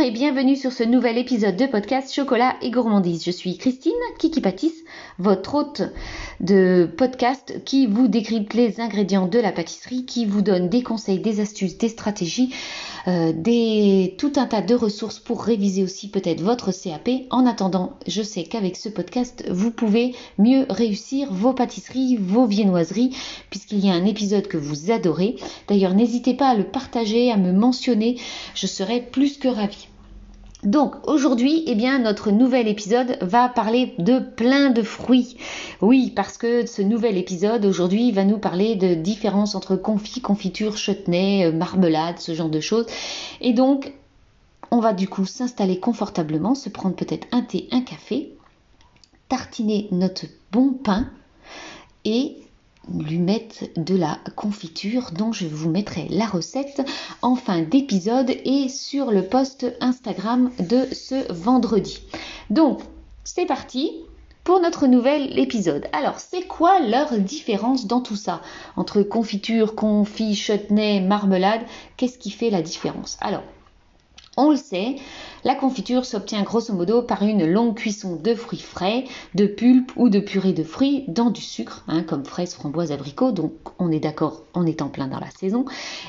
Et bienvenue sur ce nouvel épisode de podcast Chocolat et Gourmandise. Je suis Christine Kiki votre hôte de podcast qui vous décrypte les ingrédients de la pâtisserie, qui vous donne des conseils, des astuces, des stratégies, euh, des, tout un tas de ressources pour réviser aussi peut-être votre CAP. En attendant, je sais qu'avec ce podcast, vous pouvez mieux réussir vos pâtisseries, vos viennoiseries, puisqu'il y a un épisode que vous adorez. D'ailleurs, n'hésitez pas à le partager, à me mentionner, je serai plus que ravie. Donc aujourd'hui, eh bien, notre nouvel épisode va parler de plein de fruits. Oui, parce que ce nouvel épisode aujourd'hui va nous parler de différences entre confit, confiture, chutney, euh, marmelade, ce genre de choses. Et donc, on va du coup s'installer confortablement, se prendre peut-être un thé, un café, tartiner notre bon pain et lui mettre de la confiture dont je vous mettrai la recette en fin d'épisode et sur le post Instagram de ce vendredi. Donc, c'est parti pour notre nouvel épisode. Alors, c'est quoi leur différence dans tout ça? Entre confiture, confit, chutney, marmelade, qu'est-ce qui fait la différence? Alors, on le sait, la confiture s'obtient grosso modo par une longue cuisson de fruits frais, de pulpe ou de purée de fruits dans du sucre, hein, comme fraises, framboises, abricots, donc on est d'accord, on est en plein dans la saison,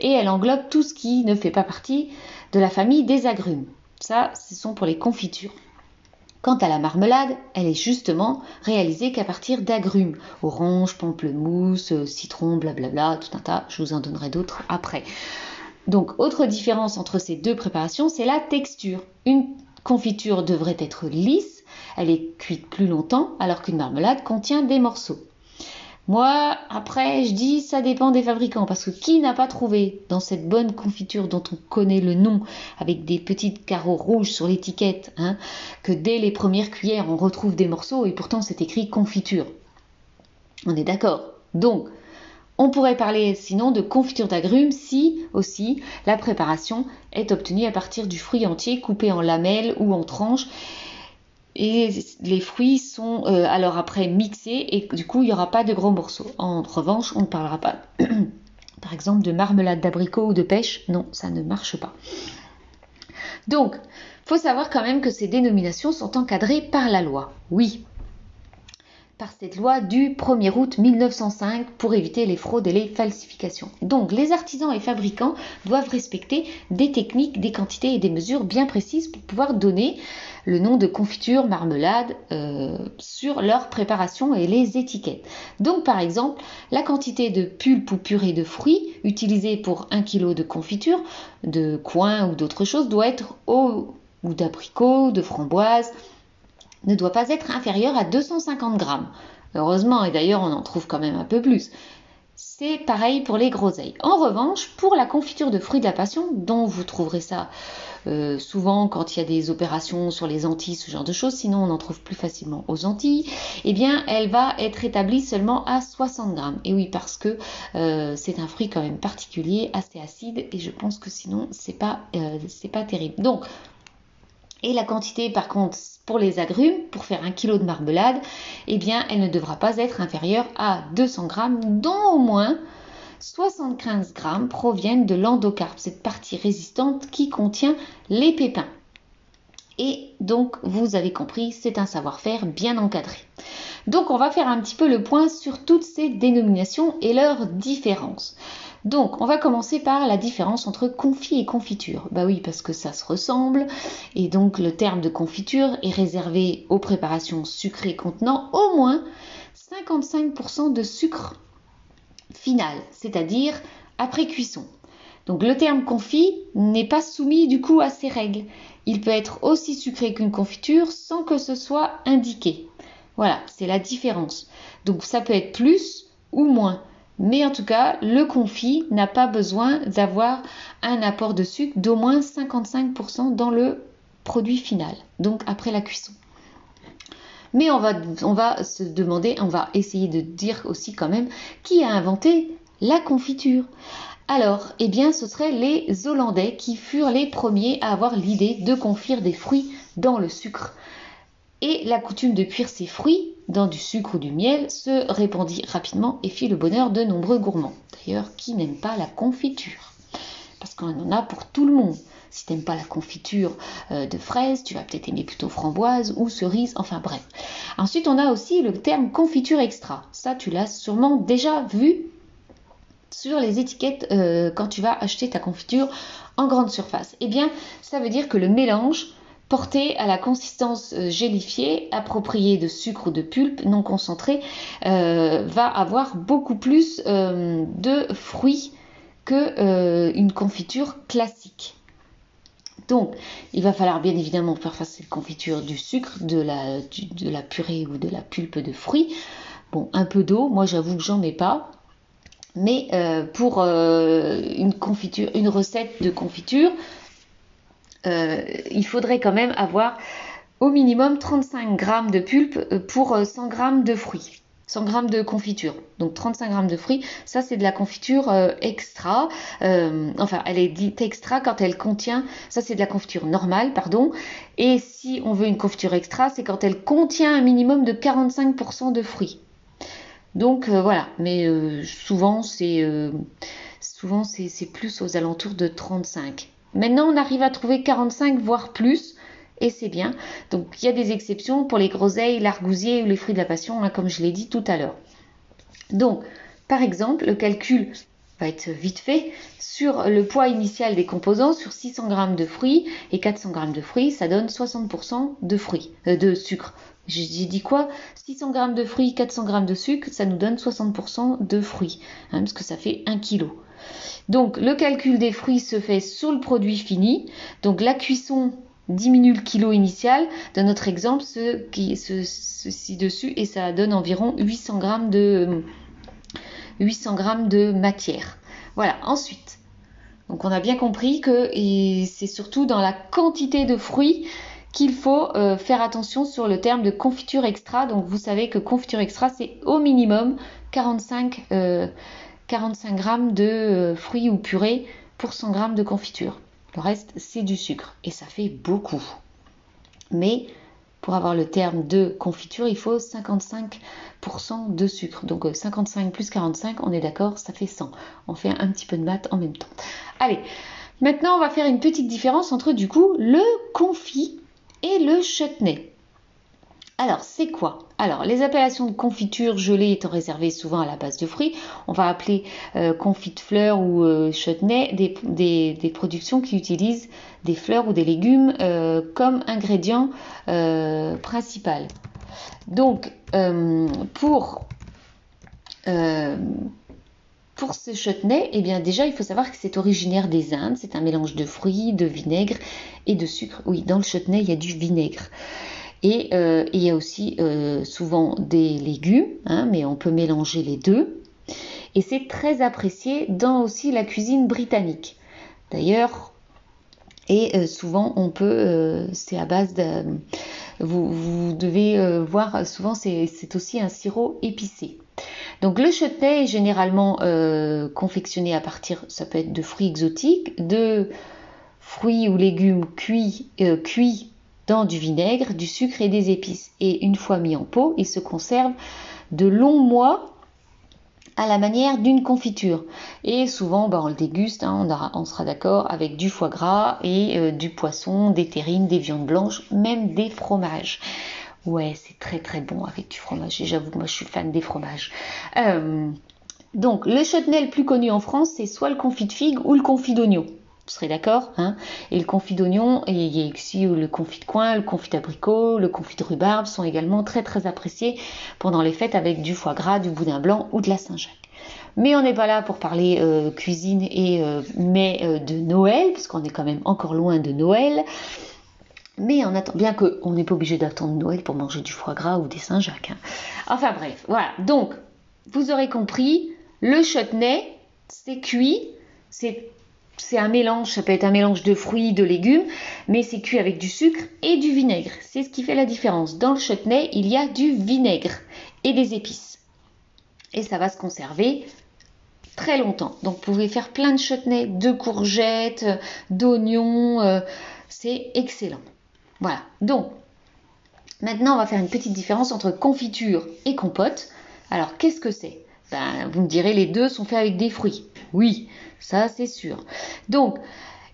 et elle englobe tout ce qui ne fait pas partie de la famille des agrumes. Ça, ce sont pour les confitures. Quant à la marmelade, elle est justement réalisée qu'à partir d'agrumes, orange, pamplemousse, citron, blablabla, tout un tas, je vous en donnerai d'autres après. Donc, autre différence entre ces deux préparations, c'est la texture. Une confiture devrait être lisse, elle est cuite plus longtemps, alors qu'une marmelade contient des morceaux. Moi, après, je dis ça dépend des fabricants, parce que qui n'a pas trouvé dans cette bonne confiture dont on connaît le nom, avec des petites carreaux rouges sur l'étiquette, hein, que dès les premières cuillères on retrouve des morceaux et pourtant c'est écrit confiture. On est d'accord. Donc, on pourrait parler sinon de confiture d'agrumes si aussi la préparation est obtenue à partir du fruit entier coupé en lamelles ou en tranches. Et les fruits sont euh, alors après mixés et du coup il n'y aura pas de gros morceaux. En revanche, on ne parlera pas par exemple de marmelade d'abricot ou de pêche. Non, ça ne marche pas. Donc, faut savoir quand même que ces dénominations sont encadrées par la loi. Oui, par cette loi du 1er août 1905 pour éviter les fraudes et les falsifications. Donc les artisans et fabricants doivent respecter des techniques, des quantités et des mesures bien précises pour pouvoir donner le nom de confiture, marmelade euh, sur leur préparation et les étiquettes. Donc par exemple, la quantité de pulpe ou purée de fruits utilisée pour 1 kg de confiture, de coin ou d'autres choses doit être au ou d'abricots, de framboises, ne doit pas être inférieur à 250 grammes. Heureusement, et d'ailleurs on en trouve quand même un peu plus. C'est pareil pour les groseilles. En revanche, pour la confiture de fruits de la passion, dont vous trouverez ça euh, souvent quand il y a des opérations sur les Antilles, ce genre de choses, sinon on en trouve plus facilement aux Antilles, eh bien elle va être établie seulement à 60 grammes. Et oui, parce que euh, c'est un fruit quand même particulier, assez acide, et je pense que sinon c'est pas, euh, pas terrible. Donc et la quantité, par contre, pour les agrumes, pour faire un kilo de marmelade, eh bien, elle ne devra pas être inférieure à 200 grammes, dont au moins 75 grammes proviennent de l'endocarpe, cette partie résistante qui contient les pépins. Et donc, vous avez compris, c'est un savoir-faire bien encadré. Donc, on va faire un petit peu le point sur toutes ces dénominations et leurs différences. Donc, on va commencer par la différence entre confit et confiture. Bah oui, parce que ça se ressemble. Et donc, le terme de confiture est réservé aux préparations sucrées contenant au moins 55% de sucre final, c'est-à-dire après cuisson. Donc, le terme confit n'est pas soumis du coup à ces règles. Il peut être aussi sucré qu'une confiture sans que ce soit indiqué. Voilà, c'est la différence. Donc, ça peut être plus ou moins. Mais en tout cas, le confit n'a pas besoin d'avoir un apport de sucre d'au moins 55% dans le produit final, donc après la cuisson. Mais on va, se demander, on va essayer de dire aussi quand même qui a inventé la confiture. Alors, eh bien, ce seraient les Hollandais qui furent les premiers à avoir l'idée de confire des fruits dans le sucre. Et la coutume de cuire ces fruits dans du sucre ou du miel se répandit rapidement et fit le bonheur de nombreux gourmands. D'ailleurs, qui n'aime pas la confiture? Parce qu'on en a pour tout le monde. Si t'aimes pas la confiture euh, de fraises, tu vas peut-être aimer plutôt framboise ou cerise, enfin bref. Ensuite, on a aussi le terme confiture extra. Ça, tu l'as sûrement déjà vu sur les étiquettes euh, quand tu vas acheter ta confiture en grande surface. Eh bien, ça veut dire que le mélange porté à la consistance euh, gélifiée, appropriée de sucre ou de pulpe non concentré, euh, va avoir beaucoup plus de fruits que une confiture classique. Donc, il va falloir bien évidemment faire face à cette confiture du sucre, de la, purée ou de la pulpe de fruits. Bon, un peu d'eau, moi j'avoue que j'en mets pas. Mais euh, pour euh, une confiture, une recette de confiture, euh, il faudrait quand même avoir au minimum 35 g de pulpe pour 100 g de fruits. 100 g de confiture, donc 35 g de fruits, ça c'est de la confiture extra, enfin elle est dite extra quand elle contient, ça c'est de la confiture normale, pardon, et si on veut une confiture extra, c'est quand elle contient un minimum de 45% de fruits. Donc euh, voilà, mais euh, souvent c'est euh, souvent c'est plus aux alentours de 35. Maintenant on arrive à trouver 45 voire plus et c'est bien. Donc il y a des exceptions pour les groseilles, l'argousier ou les fruits de la passion, hein, comme je l'ai dit tout à l'heure. Donc par exemple, le calcul va être vite fait sur le poids initial des composants sur 600 g de fruits et 400 g de fruits, ça donne 60% de fruits, de sucre. J'ai dit quoi? 600 g de fruits, 400 g de sucre, ça nous donne 60% de fruits, hein, parce que ça fait 1 kg. Donc le calcul des fruits se fait sur le produit fini. Donc la cuisson diminue le kilo initial. Dans notre exemple, ce ci-dessus, et ça donne environ 800 g de, 800 g de matière. Voilà, ensuite. Donc on a bien compris que c'est surtout dans la quantité de fruits qu'il faut euh, faire attention sur le terme de confiture extra. Donc vous savez que confiture extra, c'est au minimum 45, 45 euh, grammes de euh, fruits ou purée pour 100 grammes de confiture. Le reste, c'est du sucre et ça fait beaucoup. Mais pour avoir le terme de confiture, il faut 55% de sucre. Donc 55 plus 45, on est d'accord, ça fait 100. On fait un petit peu de maths en même temps. Allez, maintenant on va faire une petite différence entre du coup le confit et le chutney. Alors, c'est quoi? Alors, les appellations de confiture gelée étant réservées souvent à la base de fruits, on va appeler euh, confit de fleurs ou euh, chutney des, productions qui utilisent des fleurs ou des légumes euh, comme ingrédient principal. Donc, pour, pour ce chutney, eh bien déjà, il faut savoir que c'est originaire des Indes. C'est un mélange de fruits, de vinaigre et de sucre. Oui, dans le chutney, il y a du vinaigre. Et euh, il y a aussi euh, souvent des légumes, hein, mais on peut mélanger les deux. Et c'est très apprécié dans aussi la cuisine britannique. D'ailleurs, et euh, souvent on peut, c'est à base de, vous, devez voir, souvent c'est aussi un sirop épicé. Donc le chutney est généralement confectionné à partir, ça peut être de fruits exotiques, de fruits ou légumes cuits, cuits dans du vinaigre, du sucre et des épices. Et une fois mis en pot, il se conserve de longs mois à la manière d'une confiture. Et souvent, bah, on le déguste, hein, on, sera d'accord, avec du foie gras et euh, du poisson, des terrines, des viandes blanches, même des fromages. Ouais, c'est très très bon avec du fromage. Et j'avoue, moi je suis fan des fromages. Euh, donc, le chutney le plus connu en France, c'est soit le confit de figue ou le confit d'oignon. Vous serez d'accord hein? Et le confit d'oignon, et il y a aussi le confit de coin, le confit d'abricot, le confit de rhubarbe sont également très très appréciés pendant les fêtes avec du foie gras, du boudin blanc ou de la Saint-Jacques. Mais on n'est pas là pour parler euh, cuisine et euh, mais euh, de Noël, puisqu'on est quand même encore loin de Noël. Mais on attend, bien qu'on n'est pas obligé d'attendre Noël pour manger du foie gras ou des Saint-Jacques. Hein. Enfin bref, voilà. Donc, vous aurez compris, le chutney, c'est cuit, c'est c'est un mélange, ça peut être un mélange de fruits, de légumes, mais c'est cuit avec du sucre et du vinaigre. C'est ce qui fait la différence. Dans le chutney, il y a du vinaigre et des épices. Et ça va se conserver très longtemps. Donc vous pouvez faire plein de chutney, de courgettes, d'oignons. Euh, c'est excellent. Voilà. Donc, maintenant, on va faire une petite différence entre confiture et compote. Alors, qu'est-ce que c'est? Ben, Vous me direz, les deux sont faits avec des fruits. Oui, ça c'est sûr. Donc,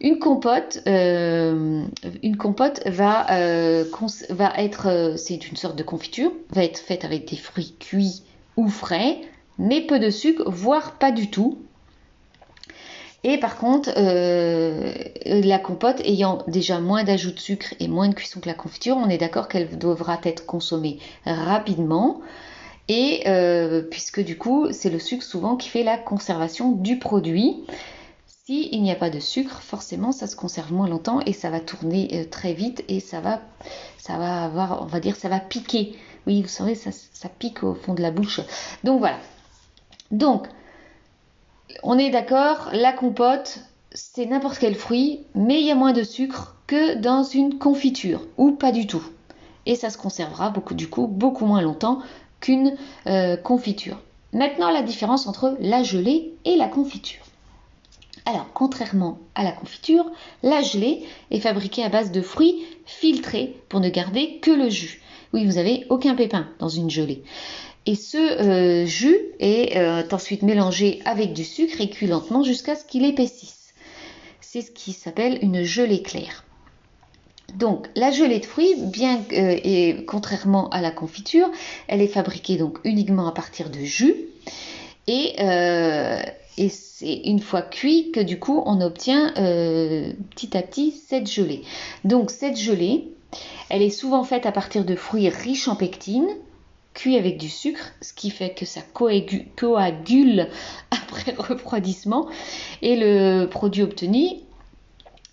Une compote, euh, une compote va, euh, être, euh, c'est une sorte de confiture, va être faite avec des fruits cuits ou frais, mais peu de sucre, voire pas du tout. Et par contre, la compote ayant déjà moins d'ajout de sucre et moins de cuisson que la confiture, on est d'accord qu'elle devra être consommée rapidement. Et puisque du coup, c'est le sucre souvent qui fait la conservation du produit. S'il n'y a pas de sucre, forcément, ça se conserve moins longtemps et ça va tourner euh, très vite et ça va, ça va avoir, on va dire, ça va piquer. Oui, vous savez, ça, ça pique au fond de la bouche. Donc voilà. Donc, on est d'accord, la compote, c'est n'importe quel fruit, mais il y a moins de sucre que dans une confiture, ou pas du tout. Et ça se conservera beaucoup, du coup, beaucoup moins longtemps qu'une euh, confiture. Maintenant, la différence entre la gelée et la confiture. Alors, contrairement à la confiture, la gelée est fabriquée à base de fruits filtrés pour ne garder que le jus. Oui, vous n'avez aucun pépin dans une gelée. Et ce euh, jus est euh, ensuite mélangé avec du sucre et cuit lentement jusqu'à ce qu'il épaississe. C'est ce qui s'appelle une gelée claire. Donc la gelée de fruits, bien euh, et contrairement à la confiture, elle est fabriquée donc uniquement à partir de jus et et c'est une fois cuit que du coup on obtient euh, petit à petit cette gelée. Donc cette gelée, elle est souvent faite à partir de fruits riches en pectine, cuits avec du sucre, ce qui fait que ça coagule après refroidissement. Et le produit obtenu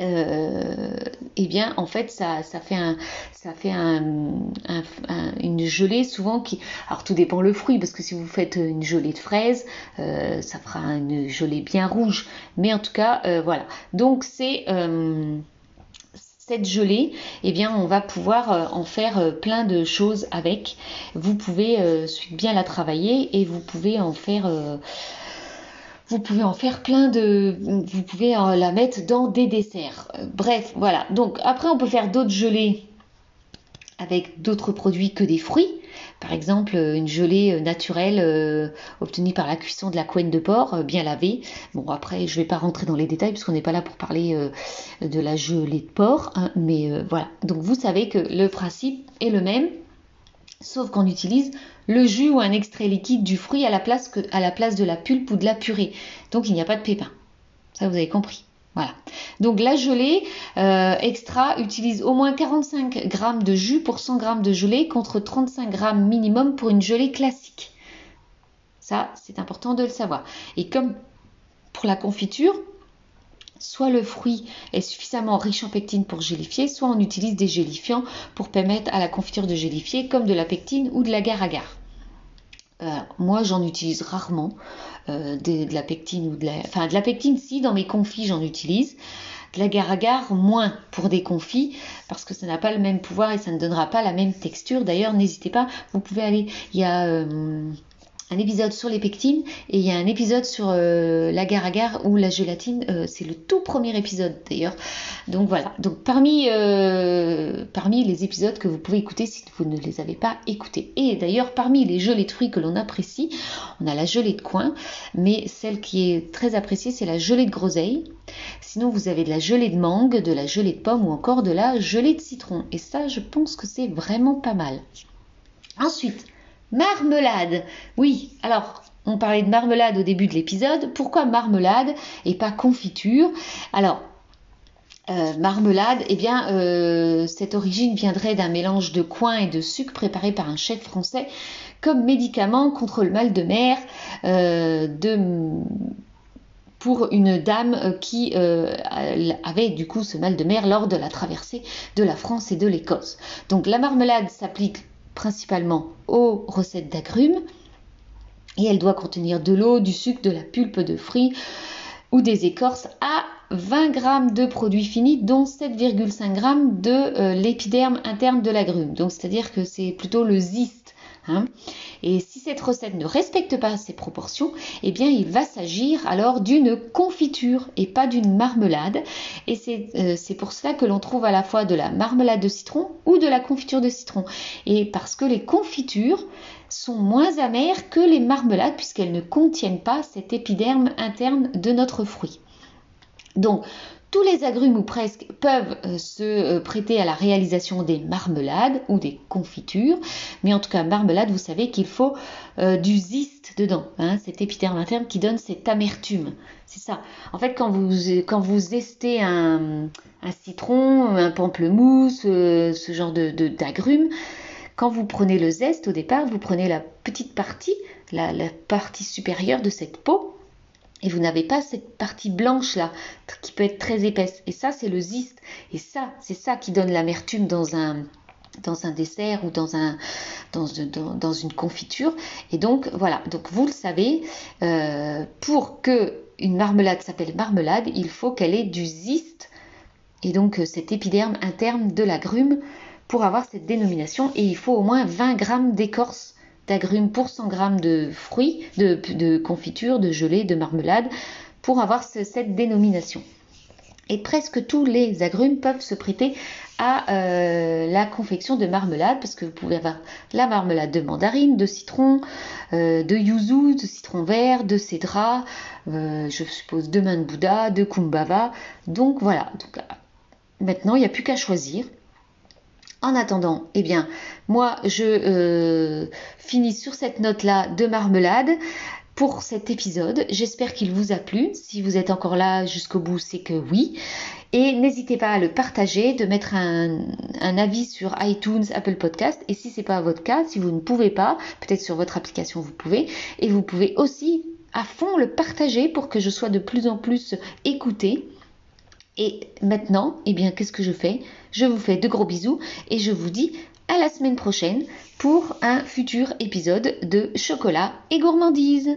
euh, eh bien, en fait, ça, fait, un, ça fait une gelée souvent qui. Alors, tout dépend le fruit, parce que si vous faites une gelée de fraises, euh, ça fera une gelée bien rouge. Mais en tout cas, euh, voilà. Donc, c'est cette gelée, eh bien, on va pouvoir en faire plein de choses avec. Vous pouvez bien la travailler et vous pouvez en faire vous pouvez en faire plein de... Vous pouvez la mettre dans des desserts. Euh, bref, voilà. Donc après, on peut faire d'autres gelées avec d'autres produits que des fruits. Par exemple, une gelée euh, naturelle euh, obtenue par la cuisson de la couenne de porc, bien lavée. Bon, après, je ne vais pas rentrer dans les détails puisqu'on n'est pas là pour parler de la gelée de porc. Hein, mais voilà. Donc, vous savez que le principe est le même, sauf qu'on utilise le jus ou un extrait liquide du fruit à la place, de la pulpe ou de la purée. Donc il n'y a pas de pépins. Ça vous avez compris. Voilà. Donc la gelée euh, extra utilise au moins 45 g de jus pour 100 g de gelée contre 35 g minimum pour une gelée classique. Ça, c'est important de le savoir. Et comme pour la confiture, soit le fruit est suffisamment riche en pectine pour gélifier, soit on utilise des gélifiants pour permettre à la confiture de gélifier, comme de la pectine ou de l'agar-agar. Euh, moi, j'en utilise rarement euh, de, la pectine ou de la, enfin de la pectine si dans mes confits j'en utilise. De l'agar-agar moins pour des confits parce que ça n'a pas le même pouvoir et ça ne donnera pas la même texture. D'ailleurs, n'hésitez pas, vous pouvez aller, il y a euh, un épisode sur les pectines et il y a un épisode sur euh, l'agar-agar ou la gélatine. Euh, c'est le tout premier épisode d'ailleurs. Donc voilà. Donc parmi, euh, parmi les épisodes que vous pouvez écouter si vous ne les avez pas écoutés. Et d'ailleurs parmi les gelées de fruits que l'on apprécie, on a la gelée de coin, mais celle qui est très appréciée c'est la gelée de groseille. Sinon vous avez de la gelée de mangue, de la gelée de pomme ou encore de la gelée de citron. Et ça je pense que c'est vraiment pas mal. Ensuite, Marmelade. Oui, alors on parlait de marmelade au début de l'épisode. Pourquoi marmelade et pas confiture? Alors, euh, marmelade, eh bien, euh, cette origine viendrait d'un mélange de coin et de sucre préparé par un chef français comme médicament contre le mal de mer euh, pour une dame qui avait du coup ce mal de mer lors de la traversée de la France et de l'Écosse. Donc la marmelade s'applique principalement aux recettes d'agrumes et elle doit contenir de l'eau, du sucre, de la pulpe de fruits ou des écorces à 20 g de produits finis, dont 7,5 g de euh, l'épiderme interne de l'agrume. Donc c'est-à-dire que c'est plutôt le ziste. Hein. Et si cette recette ne respecte pas ces proportions, eh bien il va s'agir alors d'une confiture et pas d'une marmelade. Et euh, c'est pour cela que l'on trouve à la fois de la marmelade de citron ou de la confiture de citron. Et parce que les confitures sont moins amères que les marmelades puisqu'elles ne contiennent pas cet épiderme interne de notre fruit. Donc, tous les agrumes ou presque peuvent euh, se euh, prêter à la réalisation des marmelades ou des confitures, mais en tout cas marmelade, vous savez qu'il faut euh, du zeste dedans, hein, cet épiderme interne qui donne cette amertume. C'est ça. En fait, quand vous quand vous zestez un, citron, un pamplemousse, ce genre de d'agrumes, quand vous prenez le zeste au départ, vous prenez la petite partie, la partie supérieure de cette peau et vous n'avez pas cette partie blanche là qui peut être très épaisse. Et ça, c'est le ziste. Et ça, c'est ça qui donne l'amertume dans un, dessert ou dans, un, dans, dans, une confiture. Et donc voilà, donc vous le savez, euh, pour que une marmelade s'appelle marmelade, il faut qu'elle ait du ziste et donc euh, cet épiderme interne de l'agrume pour avoir cette dénomination. Et il faut au moins 20 grammes d'écorce d'agrumes pour 100 g de fruits, de, confiture, de gelée, de marmelade, pour avoir cette dénomination. Et presque tous les agrumes peuvent se prêter à euh, la confection de marmelade, parce que vous pouvez avoir la marmelade de mandarine, de citron, euh, de yuzu, de citron vert, de cédra, euh, je suppose de main de Bouddha, de kumbava. Donc voilà, maintenant il n'y a plus qu'à choisir. En attendant, eh bien, moi, je euh, finis sur cette note-là de marmelade pour cet épisode. J'espère qu'il vous a plu. Si vous êtes encore là jusqu'au bout, c'est que oui. Et n'hésitez pas à le partager, de mettre un, avis sur iTunes, Apple Podcast. Et si ce n'est pas votre cas, si vous ne pouvez pas, peut-être sur votre application vous pouvez. Et vous pouvez aussi à fond le partager pour que je sois de plus en plus écoutée. Et maintenant, eh bien, qu'est-ce que je fais? Je vous fais de gros bisous et je vous dis à la semaine prochaine pour un futur épisode de Chocolat et gourmandise.